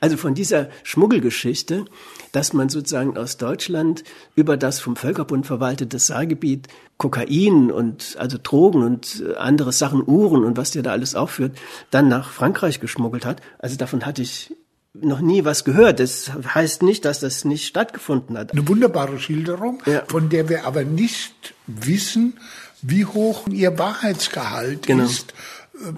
Also von dieser Schmuggelgeschichte, dass man sozusagen aus Deutschland über das vom Völkerbund verwaltete Saargebiet Kokain und also Drogen und äh, andere Sachen, Uhren und was der da alles aufführt, dann nach Frankreich geschmuggelt hat. Also davon hatte ich noch nie was gehört. Das heißt nicht, dass das nicht stattgefunden hat. Eine wunderbare Schilderung, ja. von der wir aber nicht wissen, wie hoch ihr Wahrheitsgehalt genau. ist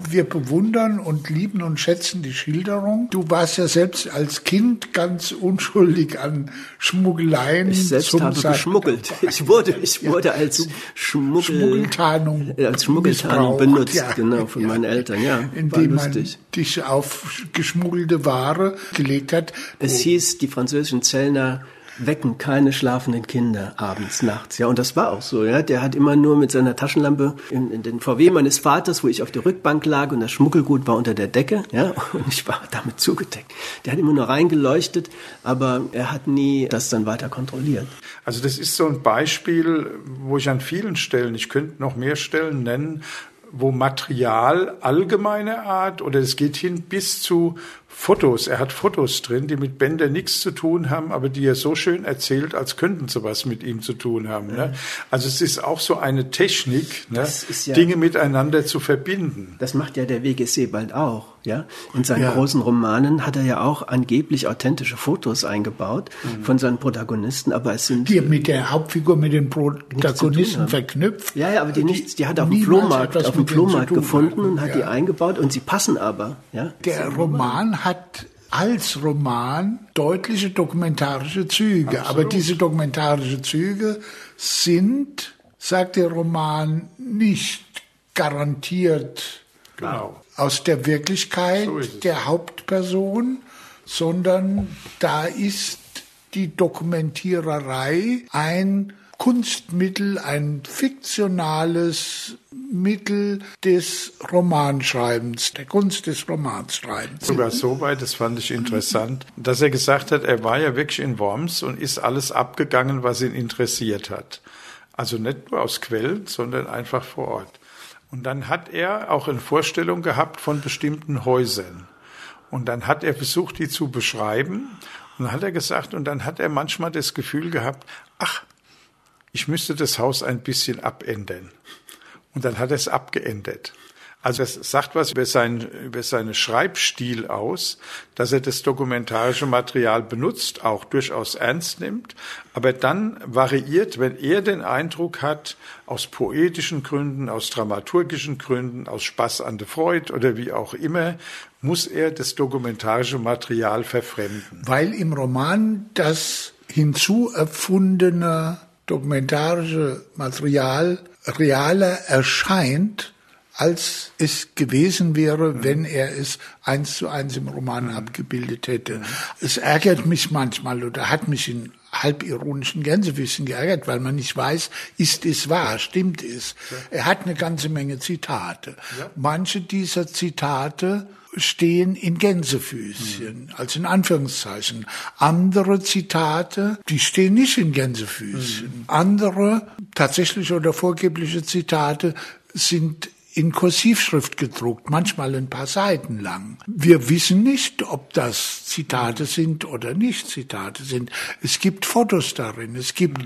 wir bewundern und lieben und schätzen die Schilderung. Du warst ja selbst als Kind ganz unschuldig an Schmuggeleien. Ich selbst habe Sachen geschmuggelt. Ich wurde, ich wurde ja, als Schmuggel, Schmuggeltarnung, als Schmuggeltarnung benutzt, ja, genau, von ja, meinen Eltern, ja. Indem man dich auf geschmuggelte Ware gelegt hat. Es hieß, die französischen Zellner wecken keine schlafenden Kinder abends, nachts. Ja, und das war auch so. Ja, der hat immer nur mit seiner Taschenlampe in, in den VW meines Vaters, wo ich auf der Rückbank lag und das Schmuckelgut war unter der Decke. Ja, und ich war damit zugedeckt. Der hat immer nur reingeleuchtet, aber er hat nie das dann weiter kontrolliert. Also das ist so ein Beispiel, wo ich an vielen Stellen, ich könnte noch mehr Stellen nennen, wo Material allgemeiner Art oder es geht hin bis zu Fotos. Er hat Fotos drin, die mit Bender nichts zu tun haben, aber die er so schön erzählt, als könnten sie was mit ihm zu tun haben. Ne? Also es ist auch so eine Technik, ne? ja, Dinge miteinander zu verbinden. Das macht ja der WGC bald auch. Ja, in seinen ja. großen Romanen hat er ja auch angeblich authentische Fotos eingebaut mhm. von seinen Protagonisten, aber es sind die mit der Hauptfigur mit den Protagonisten verknüpft. Ja, ja, aber die, nichts, die hat er auf dem Flohmarkt, auf dem Flohmarkt gefunden und hat ja. die eingebaut und sie passen aber. Ja, der Roman hat als Roman deutliche dokumentarische Züge, Absolut. aber diese dokumentarische Züge sind, sagt der Roman, nicht garantiert genau. aus der Wirklichkeit so der Hauptperson, sondern da ist die Dokumentiererei ein Kunstmittel, ein fiktionales Mittel des Romanschreibens, der Kunst des Romanschreibens. Sogar so weit, das fand ich interessant, dass er gesagt hat, er war ja wirklich in Worms und ist alles abgegangen, was ihn interessiert hat. Also nicht nur aus Quellen, sondern einfach vor Ort. Und dann hat er auch eine Vorstellung gehabt von bestimmten Häusern. Und dann hat er versucht, die zu beschreiben. Und dann hat er gesagt, und dann hat er manchmal das Gefühl gehabt, ach, ich müsste das Haus ein bisschen abändern. Und dann hat er es abgeändert. Also das sagt was über, sein, über seinen Schreibstil aus, dass er das dokumentarische Material benutzt, auch durchaus ernst nimmt, aber dann variiert, wenn er den Eindruck hat, aus poetischen Gründen, aus dramaturgischen Gründen, aus Spaß an der Freude oder wie auch immer, muss er das dokumentarische Material verfremden. Weil im Roman das hinzuerfundene dokumentarische Material realer erscheint, als es gewesen wäre, mhm. wenn er es eins zu eins im Roman mhm. abgebildet hätte. Mhm. Es ärgert mich manchmal oder hat mich in halbironischen Gänsefüßchen geärgert, weil man nicht weiß, ist es wahr, stimmt es. Ja. Er hat eine ganze Menge Zitate. Ja. Manche dieser Zitate stehen in Gänsefüßchen, mhm. also in Anführungszeichen. Andere Zitate, die stehen nicht in Gänsefüßchen. Mhm. Andere tatsächliche oder vorgebliche Zitate sind in Kursivschrift gedruckt, manchmal ein paar Seiten lang. Wir wissen nicht, ob das Zitate sind oder nicht Zitate sind. Es gibt Fotos darin, es gibt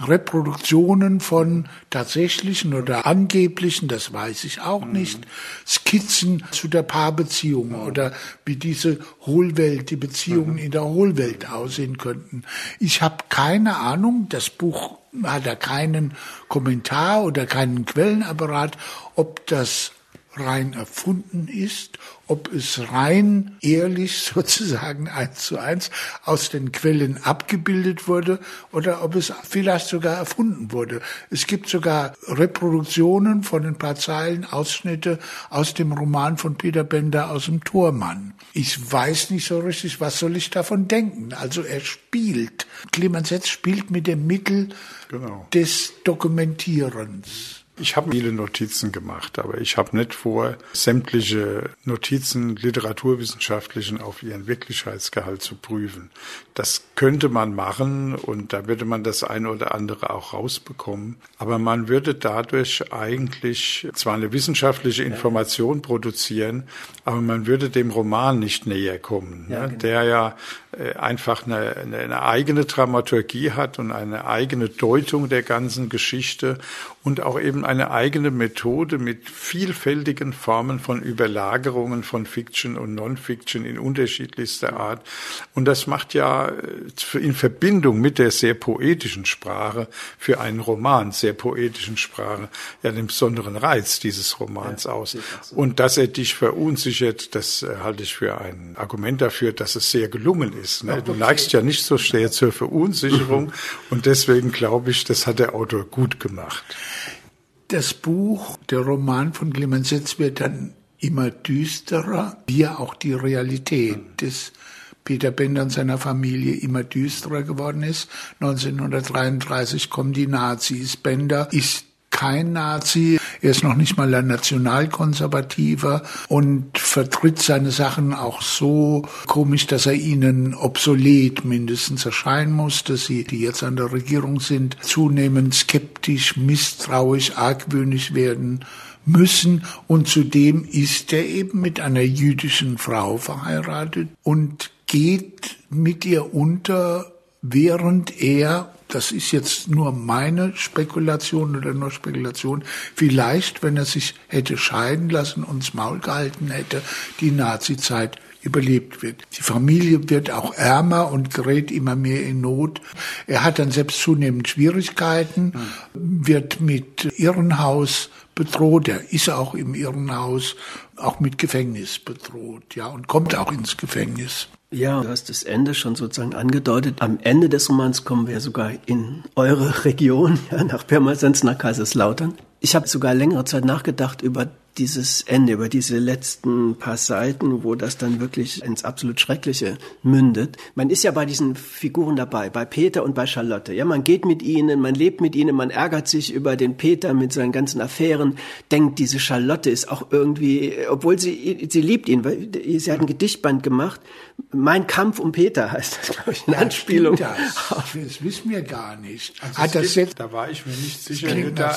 Reproduktionen von tatsächlichen oder angeblichen, das weiß ich auch mhm. nicht, Skizzen zu der Paarbeziehung mhm. oder wie diese Hohlwelt, die Beziehungen mhm. in der Hohlwelt aussehen könnten. Ich habe keine Ahnung, das Buch hat er keinen Kommentar oder keinen Quellenapparat, ob das rein erfunden ist, ob es rein ehrlich sozusagen eins zu eins aus den Quellen abgebildet wurde oder ob es vielleicht sogar erfunden wurde. Es gibt sogar Reproduktionen von ein paar Zeilen, Ausschnitte aus dem Roman von Peter Bender aus dem Tormann. Ich weiß nicht so richtig, was soll ich davon denken. Also er spielt, Clemens Setz spielt mit dem Mittel genau. des Dokumentierens. Ich habe viele Notizen gemacht, aber ich habe nicht vor, sämtliche Notizen literaturwissenschaftlichen auf ihren Wirklichkeitsgehalt zu prüfen. Das könnte man machen und da würde man das eine oder andere auch rausbekommen. Aber man würde dadurch eigentlich zwar eine wissenschaftliche Information produzieren, aber man würde dem Roman nicht näher kommen, ja, ne? genau. der ja äh, einfach eine, eine eigene Dramaturgie hat und eine eigene Deutung der ganzen Geschichte und auch eben eine eigene Methode mit vielfältigen Formen von Überlagerungen von Fiction und Non-Fiction in unterschiedlichster Art. Und das macht ja in Verbindung mit der sehr poetischen Sprache für einen Roman, sehr poetischen Sprache, ja den besonderen Reiz dieses Romans ja, aus. Und dass er dich verunsichert, das äh, halte ich für ein Argument dafür, dass es sehr gelungen ist. Ne? Du neigst ja nicht so sehr zur Verunsicherung und deswegen glaube ich, das hat der Autor gut gemacht. Das Buch, der Roman von Clemens Setz wird dann immer düsterer, wie auch die Realität des Peter Bender und seiner Familie immer düsterer geworden ist. 1933 kommen die Nazis. Bender ist kein Nazi, er ist noch nicht mal ein Nationalkonservativer und vertritt seine Sachen auch so komisch, dass er ihnen obsolet mindestens erscheinen muss, dass sie, die jetzt an der Regierung sind, zunehmend skeptisch, misstrauisch, argwöhnisch werden müssen. Und zudem ist er eben mit einer jüdischen Frau verheiratet und geht mit ihr unter, während er das ist jetzt nur meine Spekulation oder nur Spekulation, vielleicht, wenn er sich hätte scheiden lassen und ins Maul gehalten hätte, die Nazizeit überlebt wird. Die Familie wird auch ärmer und gerät immer mehr in Not. Er hat dann selbst zunehmend Schwierigkeiten, wird mit Irrenhaus bedroht. Er ist auch im Irrenhaus, auch mit Gefängnis bedroht, ja, und kommt auch ins Gefängnis. Ja, du hast das Ende schon sozusagen angedeutet. Am Ende des Romans kommen wir sogar in eure Region, ja, nach Pirmasens, nach Kaiserslautern. Ich habe sogar längere Zeit nachgedacht über dieses Ende, über diese letzten paar Seiten, wo das dann wirklich ins absolut Schreckliche mündet. Man ist ja bei diesen Figuren dabei, bei Peter und bei Charlotte. Ja, man geht mit ihnen, man lebt mit ihnen, man ärgert sich über den Peter mit seinen ganzen Affären, denkt, diese Charlotte ist auch irgendwie, obwohl sie, sie liebt ihn, weil sie hat ein Gedichtband gemacht. Mein Kampf um Peter heißt das, glaube ich, eine Anspielung. Das, das wissen wir gar nicht. Also hat das jetzt, da war ich mir nicht sicher, da,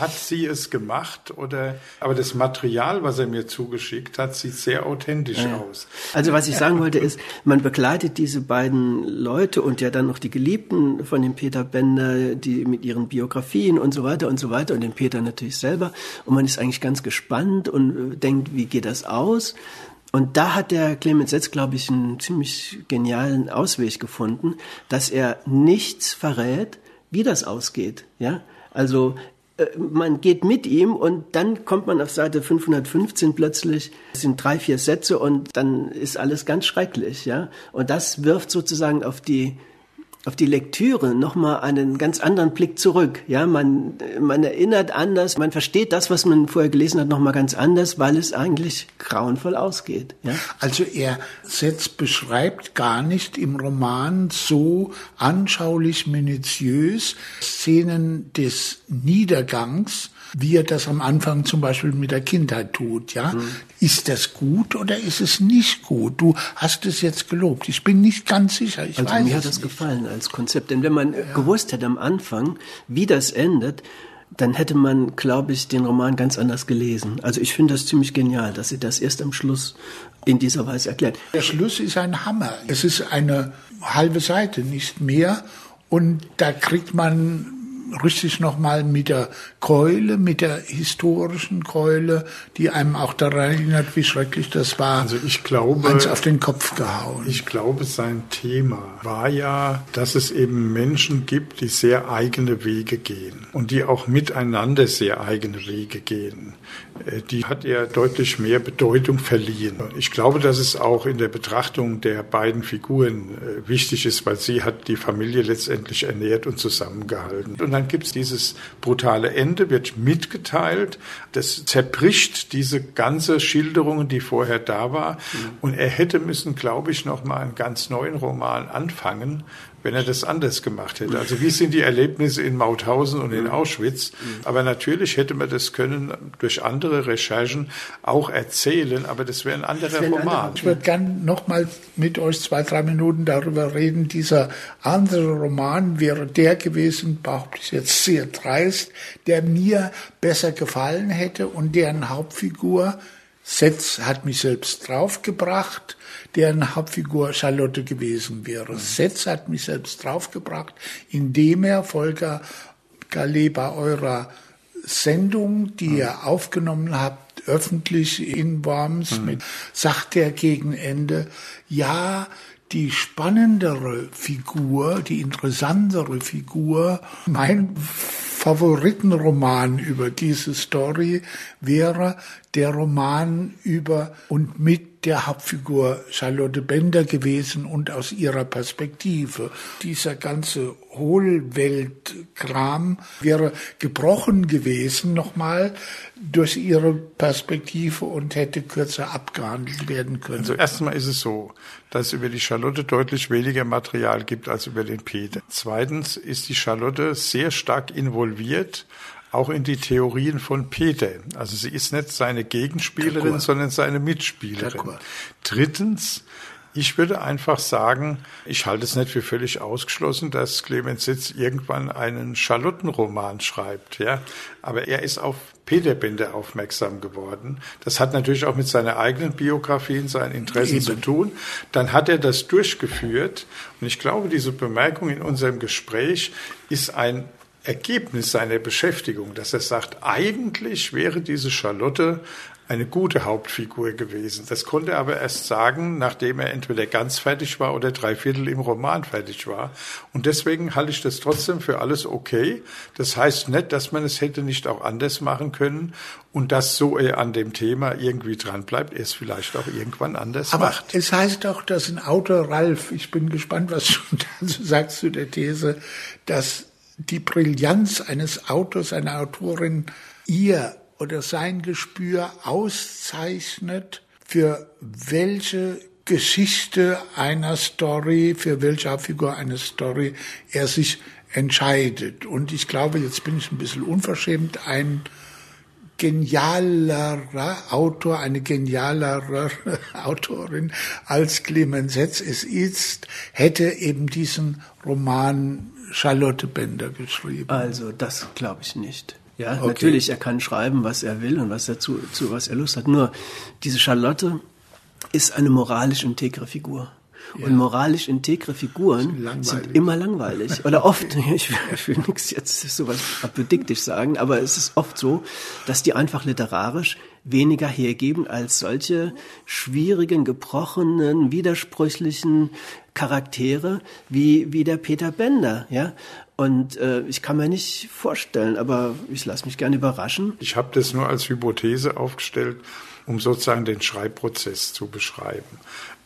hat sie es gemacht oder, aber das Material, was er mir zugeschickt hat, sieht sehr authentisch ja. aus. Also was ich sagen wollte ist, man begleitet diese beiden Leute und ja dann noch die Geliebten von dem Peter Bender, die mit ihren Biografien und so weiter und so weiter und den Peter natürlich selber und man ist eigentlich ganz gespannt und äh, denkt, wie geht das aus? Und da hat der Clemens Setz, glaube ich, einen ziemlich genialen Ausweg gefunden, dass er nichts verrät, wie das ausgeht. Ja, also man geht mit ihm und dann kommt man auf Seite 515 plötzlich, es sind drei, vier Sätze und dann ist alles ganz schrecklich, ja. Und das wirft sozusagen auf die auf die Lektüre nochmal einen ganz anderen Blick zurück. Ja, man, man erinnert anders, man versteht das, was man vorher gelesen hat, nochmal ganz anders, weil es eigentlich grauenvoll ausgeht. Ja? Also er setzt, beschreibt gar nicht im Roman so anschaulich minutiös Szenen des Niedergangs, wie er das am Anfang zum Beispiel mit der Kindheit tut, ja. Mhm. Ist das gut oder ist es nicht gut? Du hast es jetzt gelobt. Ich bin nicht ganz sicher. Ich also mir hat das nicht. gefallen als Konzept. Denn wenn man ja. gewusst hätte am Anfang, wie das endet, dann hätte man, glaube ich, den Roman ganz anders gelesen. Also ich finde das ziemlich genial, dass sie das erst am Schluss in dieser Weise erklärt. Der Schluss ist ein Hammer. Es ist eine halbe Seite, nicht mehr. Und da kriegt man richtig nochmal mit der Keule, mit der historischen Keule, die einem auch daran erinnert, wie schrecklich das war. Also ich glaube, eins auf den Kopf gehauen. Ich glaube, sein Thema war ja, dass es eben Menschen gibt, die sehr eigene Wege gehen und die auch miteinander sehr eigene Wege gehen. Äh, die hat er deutlich mehr Bedeutung verliehen. Ich glaube, dass es auch in der Betrachtung der beiden Figuren äh, wichtig ist, weil sie hat die Familie letztendlich ernährt und zusammengehalten. Und dann gibt es dieses brutale Ende, wird mitgeteilt. Das zerbricht diese ganze Schilderungen, die vorher da war. Mhm. Und er hätte müssen, glaube ich, noch mal einen ganz neuen Roman anfangen, wenn er das anders gemacht hätte. Also wie sind die Erlebnisse in Mauthausen und in Auschwitz? Aber natürlich hätte man das können durch andere Recherchen auch erzählen, aber das wäre ein anderer Roman. Ich würde gerne noch mal mit euch zwei, drei Minuten darüber reden. Dieser andere Roman wäre der gewesen, behaupte ich jetzt sehr dreist, der mir besser gefallen hätte und deren Hauptfigur Setz hat mich selbst draufgebracht, deren Hauptfigur Charlotte gewesen wäre. Setz hat mich selbst draufgebracht, indem er Volker Gallet bei eurer Sendung, die ihr aufgenommen habt, öffentlich in Worms, mhm. mit, sagt er gegen Ende, ja, die spannendere Figur, die interessantere Figur, mein Favoritenroman über diese Story wäre der Roman über und mit der Hauptfigur Charlotte Bender gewesen und aus ihrer Perspektive. Dieser ganze Hohlweltkram wäre gebrochen gewesen nochmal durch ihre Perspektive und hätte kürzer abgehandelt werden können. Also erstmal ist es so, dass es über die Charlotte deutlich weniger Material gibt als über den Peter. Zweitens ist die Charlotte sehr stark involviert auch in die Theorien von Peter. Also sie ist nicht seine Gegenspielerin, sondern seine Mitspielerin. Drittens, ich würde einfach sagen, ich halte es nicht für völlig ausgeschlossen, dass Clemens Sitz irgendwann einen Charlottenroman schreibt, ja. Aber er ist auf Peter Bender aufmerksam geworden. Das hat natürlich auch mit seiner eigenen Biografie und seinen Interessen Eben. zu tun. Dann hat er das durchgeführt. Und ich glaube, diese Bemerkung in unserem Gespräch ist ein Ergebnis seiner Beschäftigung, dass er sagt, eigentlich wäre diese Charlotte eine gute Hauptfigur gewesen. Das konnte er aber erst sagen, nachdem er entweder ganz fertig war oder drei Viertel im Roman fertig war. Und deswegen halte ich das trotzdem für alles okay. Das heißt nicht, dass man es hätte nicht auch anders machen können und dass so er an dem Thema irgendwie dran bleibt, er es vielleicht auch irgendwann anders aber macht. Es heißt doch, dass ein Autor, Ralf, ich bin gespannt, was du dazu sagst zu der These, dass die Brillanz eines Autors, einer Autorin ihr oder sein Gespür auszeichnet, für welche Geschichte einer Story, für welche Figur einer Story er sich entscheidet. Und ich glaube, jetzt bin ich ein bisschen unverschämt, ein genialerer Autor, eine genialere Autorin als Clemens Setz es ist, hätte eben diesen Roman Charlotte Bender geschrieben. Also das glaube ich nicht. Ja, okay. natürlich, er kann schreiben, was er will und was er zu, zu was er Lust hat. Nur diese Charlotte ist eine moralisch integre Figur. Ja. Und moralisch integre Figuren sind immer langweilig. Oder oft, ich will, ich will nichts jetzt sowas apodiktisch sagen, aber es ist oft so, dass die einfach literarisch weniger hergeben als solche schwierigen, gebrochenen, widersprüchlichen Charaktere wie, wie der Peter Bender, ja. Und äh, ich kann mir nicht vorstellen, aber ich lasse mich gerne überraschen. Ich habe das nur als Hypothese aufgestellt, um sozusagen den Schreibprozess zu beschreiben.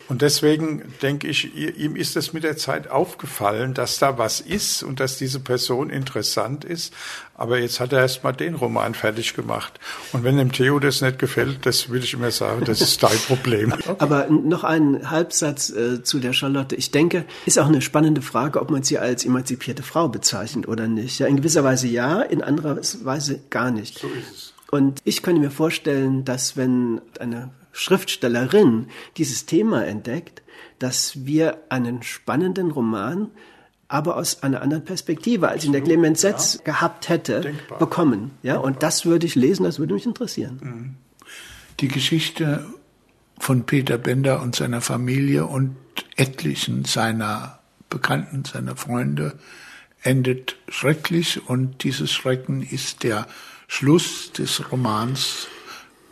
Und deswegen denke ich, ihm ist es mit der Zeit aufgefallen, dass da was ist und dass diese Person interessant ist. Aber jetzt hat er erst mal den Roman fertig gemacht. Und wenn dem Theo das nicht gefällt, das will ich immer sagen, das ist dein Problem. Aber noch ein Halbsatz äh, zu der Charlotte. Ich denke, ist auch eine spannende Frage, ob man sie als emanzipierte Frau bezeichnet oder nicht. Ja, in gewisser Weise ja, in anderer Weise gar nicht. So ist es. Und ich könnte mir vorstellen, dass wenn eine Schriftstellerin dieses Thema entdeckt, dass wir einen spannenden Roman aber aus einer anderen Perspektive, als ihn der Clemens Setz ja. gehabt hätte, Denkbar. bekommen. Ja, Denkbar. und das würde ich lesen, das würde mich interessieren. Mhm. Die Geschichte von Peter Bender und seiner Familie und etlichen seiner Bekannten, seiner Freunde endet schrecklich und dieses Schrecken ist der Schluss des Romans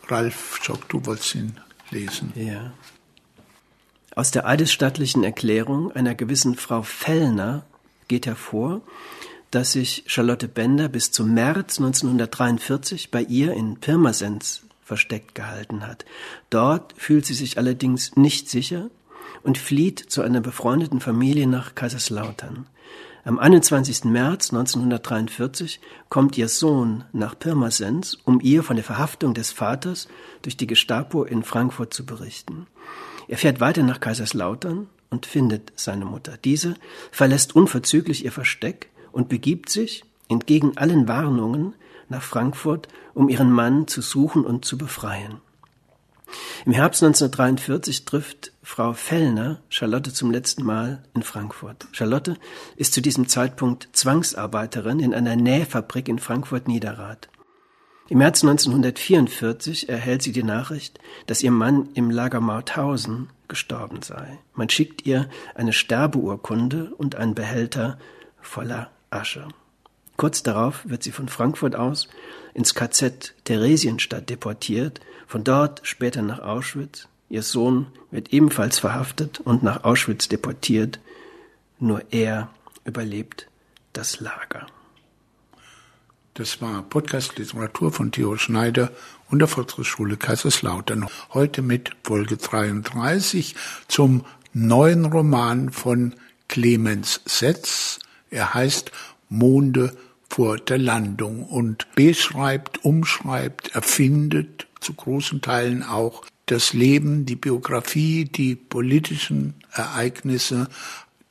Ralf Schock, du wolltest ihn lesen. Ja. Aus der eidesstattlichen Erklärung einer gewissen Frau Fellner geht hervor, dass sich Charlotte Bender bis zum März 1943 bei ihr in Pirmasens versteckt gehalten hat. Dort fühlt sie sich allerdings nicht sicher und flieht zu einer befreundeten Familie nach Kaiserslautern. Am 21. März 1943 kommt ihr Sohn nach Pirmasens, um ihr von der Verhaftung des Vaters durch die Gestapo in Frankfurt zu berichten. Er fährt weiter nach Kaiserslautern und findet seine Mutter. Diese verlässt unverzüglich ihr Versteck und begibt sich, entgegen allen Warnungen, nach Frankfurt, um ihren Mann zu suchen und zu befreien. Im Herbst 1943 trifft Frau Fellner Charlotte zum letzten Mal in Frankfurt. Charlotte ist zu diesem Zeitpunkt Zwangsarbeiterin in einer Nähfabrik in Frankfurt-Niederrad. Im März 1944 erhält sie die Nachricht, dass ihr Mann im Lager Mauthausen gestorben sei. Man schickt ihr eine Sterbeurkunde und einen Behälter voller Asche. Kurz darauf wird sie von Frankfurt aus ins KZ Theresienstadt deportiert, von dort später nach Auschwitz. Ihr Sohn wird ebenfalls verhaftet und nach Auschwitz deportiert. Nur er überlebt das Lager. Das war Podcast Literatur von Theo Schneider und der Volkshochschule Kaiserslautern. Heute mit Folge 33 zum neuen Roman von Clemens Setz. Er heißt Monde vor der Landung und beschreibt, umschreibt, erfindet zu großen Teilen auch das Leben, die Biografie, die politischen Ereignisse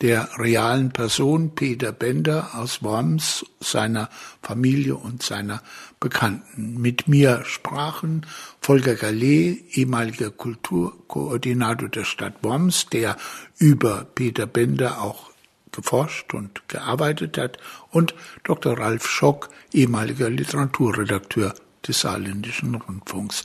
der realen Person Peter Bender aus Worms, seiner Familie und seiner Bekannten. Mit mir sprachen Volker Gallet, ehemaliger Kulturkoordinator der Stadt Worms, der über Peter Bender auch geforscht und gearbeitet hat, und Dr. Ralf Schock, ehemaliger Literaturredakteur des Saarländischen Rundfunks.